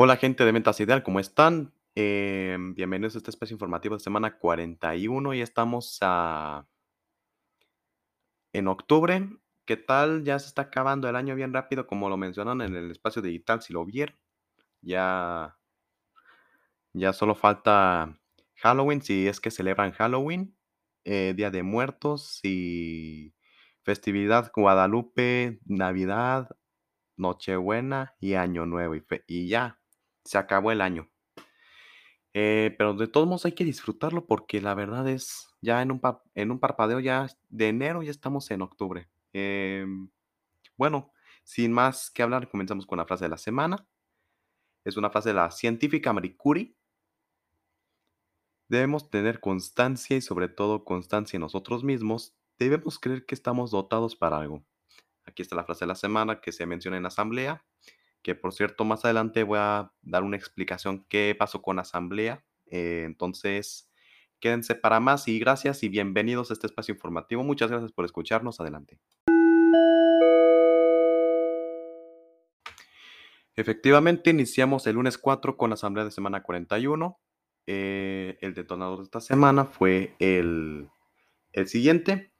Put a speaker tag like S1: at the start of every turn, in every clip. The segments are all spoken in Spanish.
S1: Hola gente de Ventas Ideal, ¿cómo están? Em, bienvenidos a este espacio informativo de semana 41 y estamos a... en octubre. ¿Qué tal? Ya se está acabando el año bien rápido, como lo mencionan en el espacio digital, si lo vieron. Ya, ya solo falta Halloween, si es que celebran Halloween, eh, Día de Muertos y festividad Guadalupe, Navidad, Nochebuena y Año Nuevo. Y, ya, se acabó el año. Eh, pero de todos modos hay que disfrutarlo porque la verdad es, ya en un, en un parpadeo ya de enero ya estamos en octubre. Em, bueno, sin más que hablar, comenzamos con la frase de la semana. Es una frase de la científica Marie Curie. Debemos tener constancia y sobre todo constancia en nosotros mismos. Debemos creer que estamos dotados para algo. Aquí está la frase de la semana que se menciona en la asamblea, que por cierto más adelante voy a dar una explicación qué pasó con asamblea. Eh, entonces, quédense para más y gracias y bienvenidos a este espacio informativo. Muchas gracias por escucharnos. Adelante. Efectivamente, iniciamos el lunes 4 con asamblea de semana 41. Eh, el detonador de esta semana fue el, el siguiente.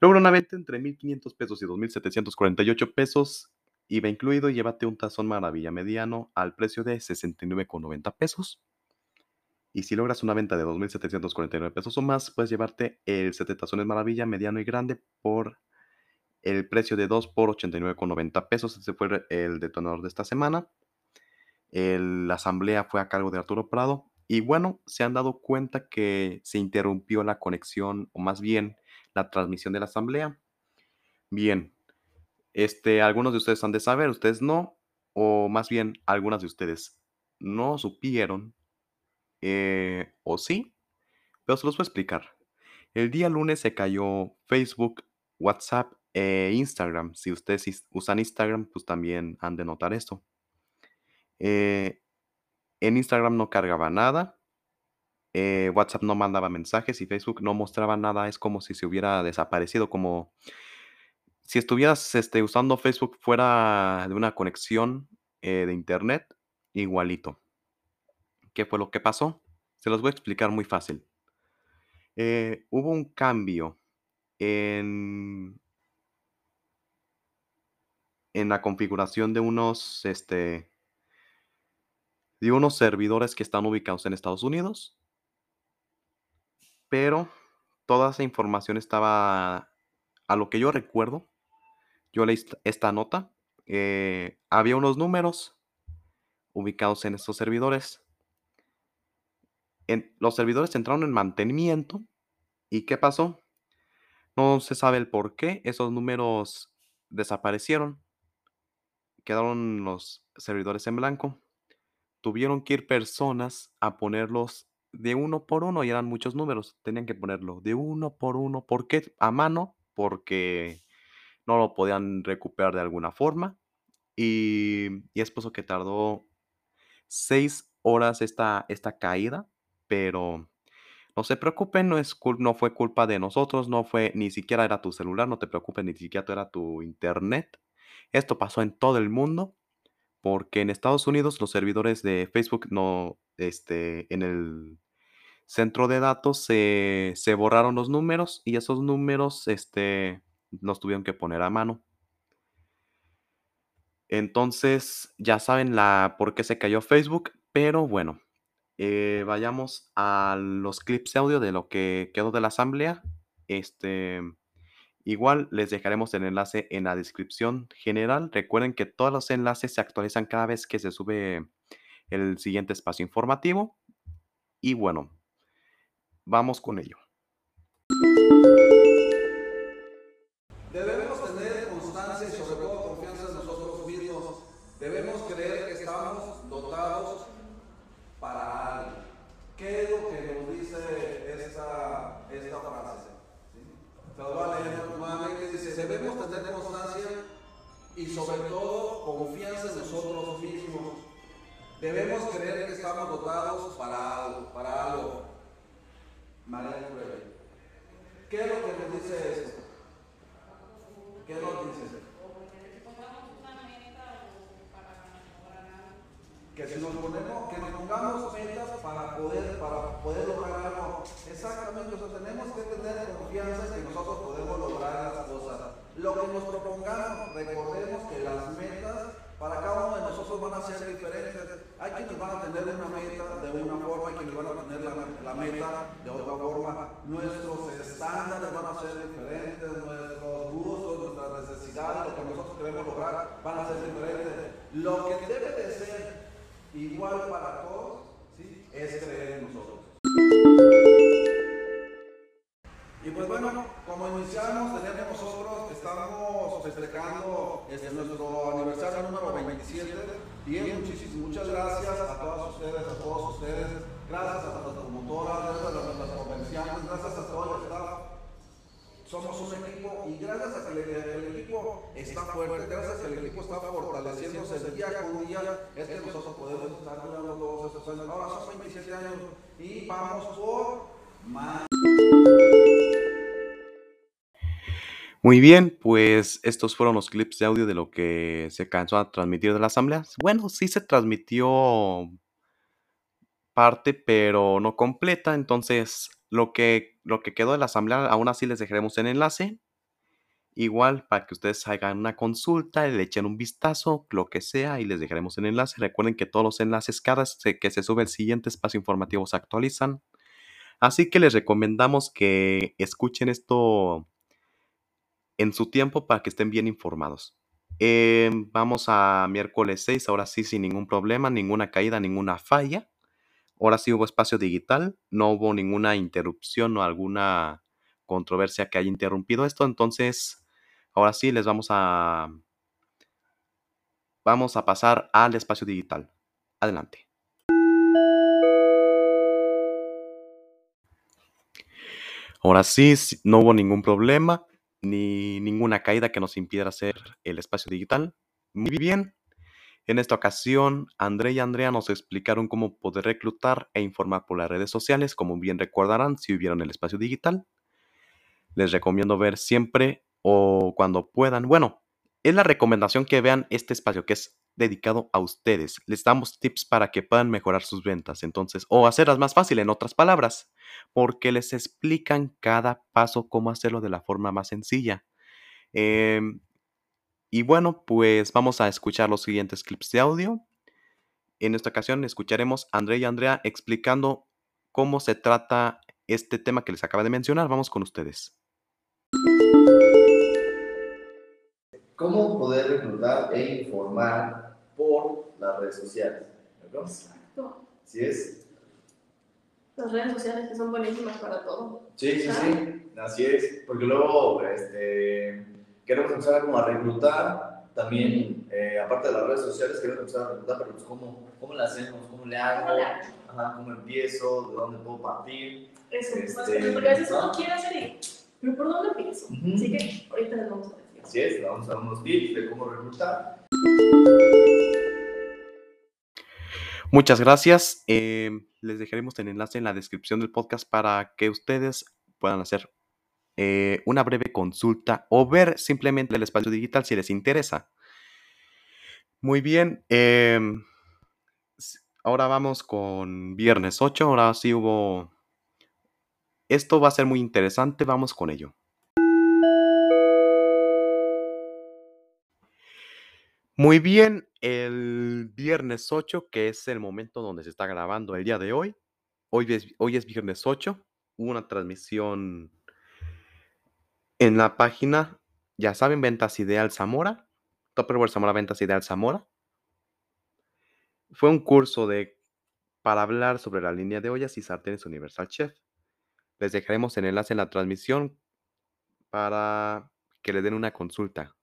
S1: Logra una venta entre 1.500 pesos y 2.748 pesos. IVA incluido, llévate un tazón maravilla mediano al precio de 69,90 pesos. Y si logras una venta de 2.749 pesos o más, puedes llevarte el set de tazones maravilla mediano y grande por el precio de 2 por 89,90 pesos. Ese fue el detonador de esta semana. La asamblea fue a cargo de Arturo Prado. Y bueno, se han dado cuenta que se interrumpió la conexión, o más bien la transmisión de la asamblea. Bien, este, algunos de ustedes han de saber, ustedes no, o más bien algunas de ustedes no supieron, eh, o sí, pero se los voy a explicar. El día lunes se cayó Facebook, WhatsApp e Instagram. Si ustedes usan Instagram, pues también han de notar esto. Eh, en Instagram no cargaba nada, eh, WhatsApp no mandaba mensajes y Facebook no mostraba nada. Es como si se hubiera desaparecido, como si estuvieras este, usando Facebook fuera de una conexión eh, de internet, igualito. ¿Qué fue lo que pasó? Se los voy a explicar muy fácil. Eh, hubo un cambio en, en la configuración de unos, este, de unos servidores que están ubicados en Estados Unidos, pero toda esa información estaba, a lo que yo recuerdo, yo leí esta- nota, eh, había unos números ubicados en estos servidores. Los servidores entraron en mantenimiento y ¿qué pasó? No se sabe el por qué esos números desaparecieron, quedaron los servidores en blanco. Tuvieron que ir personas a ponerlos de uno por uno y eran muchos números. Tenían que ponerlo de uno por uno. ¿Por qué? A mano, porque no lo podían recuperar de alguna forma. Y, y es por eso que tardó seis horas esta, esta caída, pero no se preocupen, no, es no fue culpa de nosotros, no fue, ni siquiera era tu celular, no te preocupes, ni siquiera era tu internet. Esto pasó en todo el mundo porque en Estados Unidos los servidores de Facebook no, este, en el centro de datos se, se borraron los números y esos números, este, los tuvieron que poner a mano. Entonces, ya saben la por qué se cayó Facebook, pero bueno, eh, vayamos a los clips de audio de lo que quedó de la asamblea. Este, igual les dejaremos el enlace en la descripción general. Recuerden que todos los enlaces se actualizan cada vez que se sube el siguiente espacio informativo. Y bueno, vamos con ello.
S2: Debemos creer que estamos dotados para algo. ¿Qué es lo que nos dice esta, esta frase? ¿Sí? Se lo voy a leer nuevamente. Dice, debemos tener constancia y sobre todo confianza en nosotros mismos. Debemos creer que estamos dotados para algo. Para algo. María. ¿Qué es lo que nos dice esto? ¿Qué nos dice? Que si nos ponemos, que nos pongamos metas para poder, para poder lograr algo. Exactamente, o tenemos que tener confianza en que nosotros podemos lograr las cosas. Lo que nos propongamos, recordemos que las metas para cada uno de nosotros van a ser diferentes. Hay quienes van a tener una meta de una forma, hay quienes van a tener la, meta de otra forma. Nuestros estándares van a ser diferentes, nuestros gustos, nuestras necesidades, lo que nosotros queremos lograr van a ser diferentes. Lo que debe de ser igual para todos ¿sí? es creer en nosotros. Y pues bueno, como iniciamos, tenemos nosotros, estamos festejando este, nuestro aniversario número 27. Bien, muchísimas, muchas gracias a todos ustedes, a todos ustedes, gracias a las promotoras, gracias a las convenciones, gracias a todo el staff. Somos un equipo y gracias a que el, equipo está fuerte, gracias a que el equipo está fortaleciéndose día con día, es que nosotros podemos estar durando todos estos años. Ahora son 27 años y vamos por más.
S1: Muy bien, pues estos fueron los clips de audio de lo que se cansó a transmitir de la asamblea. Bueno, sí se transmitió parte, pero no completa. Entonces, lo que, lo que quedó de la asamblea, aún así les dejaremos el enlace. Igual para que ustedes hagan una consulta, le echen un vistazo, lo que sea, y les dejaremos el enlace. Recuerden que todos los enlaces, cada que se sube el siguiente espacio informativo, se actualizan. Así que les recomendamos que escuchen esto en su tiempo para que estén bien informados. Em, vamos a miércoles 6, ahora sí sin ningún problema, ninguna caída, ninguna falla. Ahora sí hubo espacio digital, no hubo ninguna interrupción o alguna controversia que haya interrumpido esto. Entonces, ahora sí les vamos a... Vamos a pasar al espacio digital. Adelante. Ahora sí, no hubo ningún problema ni ninguna caída que nos impidiera hacer el espacio digital. Muy bien. En esta ocasión, André y Andrea nos explicaron cómo poder reclutar e informar por las redes sociales, como bien recordarán si vivieron el espacio digital. Les recomiendo ver siempre o cuando puedan. Bueno, es la recomendación que vean este espacio que es dedicado a ustedes. Les damos tips para que puedan mejorar sus ventas, entonces, o hacerlas más fácil, en otras palabras, porque les explican cada paso cómo hacerlo de la forma más sencilla. Em, y bueno, pues vamos a escuchar los siguientes clips de audio. En esta ocasión escucharemos a Andrea y Andrea explicando cómo se trata este tema que les acaba de mencionar. Vamos con ustedes.
S3: ¿Cómo poder reclutar e informar por las redes sociales.
S4: ¿verdad? Exacto.
S3: ¿Sí es?
S4: Las redes sociales que son buenísimas para todo.
S3: Sí, sí, sí, así es. Porque luego este, queremos empezar como a reclutar también, eh, aparte de las redes sociales, queremos empezar a reclutar, pero pues ¿cómo, cómo le hacemos? ¿Cómo le hago?
S4: ¿Cómo
S3: empiezo? ¿De dónde puedo partir?
S4: Eso, este, porque a veces uno quiere hacer y, pero ¿por dónde empiezo? Así que ahorita les vamos a decir.
S3: Así es, le vamos a dar unos tips de cómo reclutar.
S1: Muchas gracias. Em, les dejaremos el enlace en la descripción del podcast para que ustedes puedan hacer eh, una breve consulta o ver simplemente el espacio digital si les interesa. Muy bien. Em, ahora vamos con viernes 8. Ahora sí hubo... Esto va a ser muy interesante. Vamos con ello. Muy bien, el viernes 8, que es el momento donde se está grabando el día de hoy. Hoy es, hoy es viernes 8, hubo una transmisión en la página, ya saben, Ventas Ideal Zamora, Topperware Zamora Ventas Ideal Zamora. Fue un curso de para hablar sobre la línea de ollas y sartenes Universal Chef. Les dejaremos el enlace en la transmisión para que le den una consulta.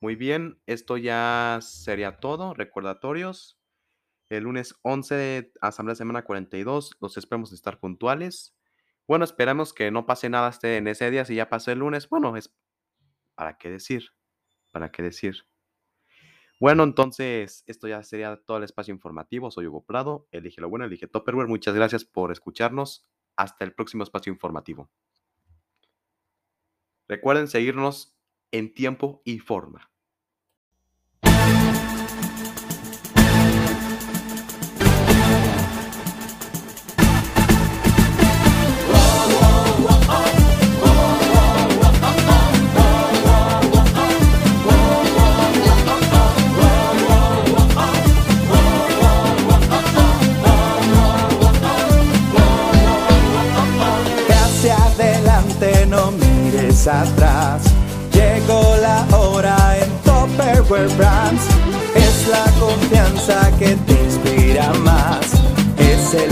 S1: Muy bien, esto ya sería todo. Recordatorios. El lunes 11 de Asamblea Semana 42, los esperamos estar puntuales. Bueno, esperamos que no pase nada este, en ese día. Si ya pasó el lunes, bueno, es para qué decir. ¿Para qué decir? Bueno, entonces, esto ya sería todo el espacio informativo. Soy Hugo Prado, elige lo bueno, elige Topperware. Muchas gracias por escucharnos. Hasta el próximo espacio informativo. Recuerden seguirnos en tiempo y forma.
S5: Atrás. Llegó la hora en Topperware Brands. Es la confianza que te inspira más. Es el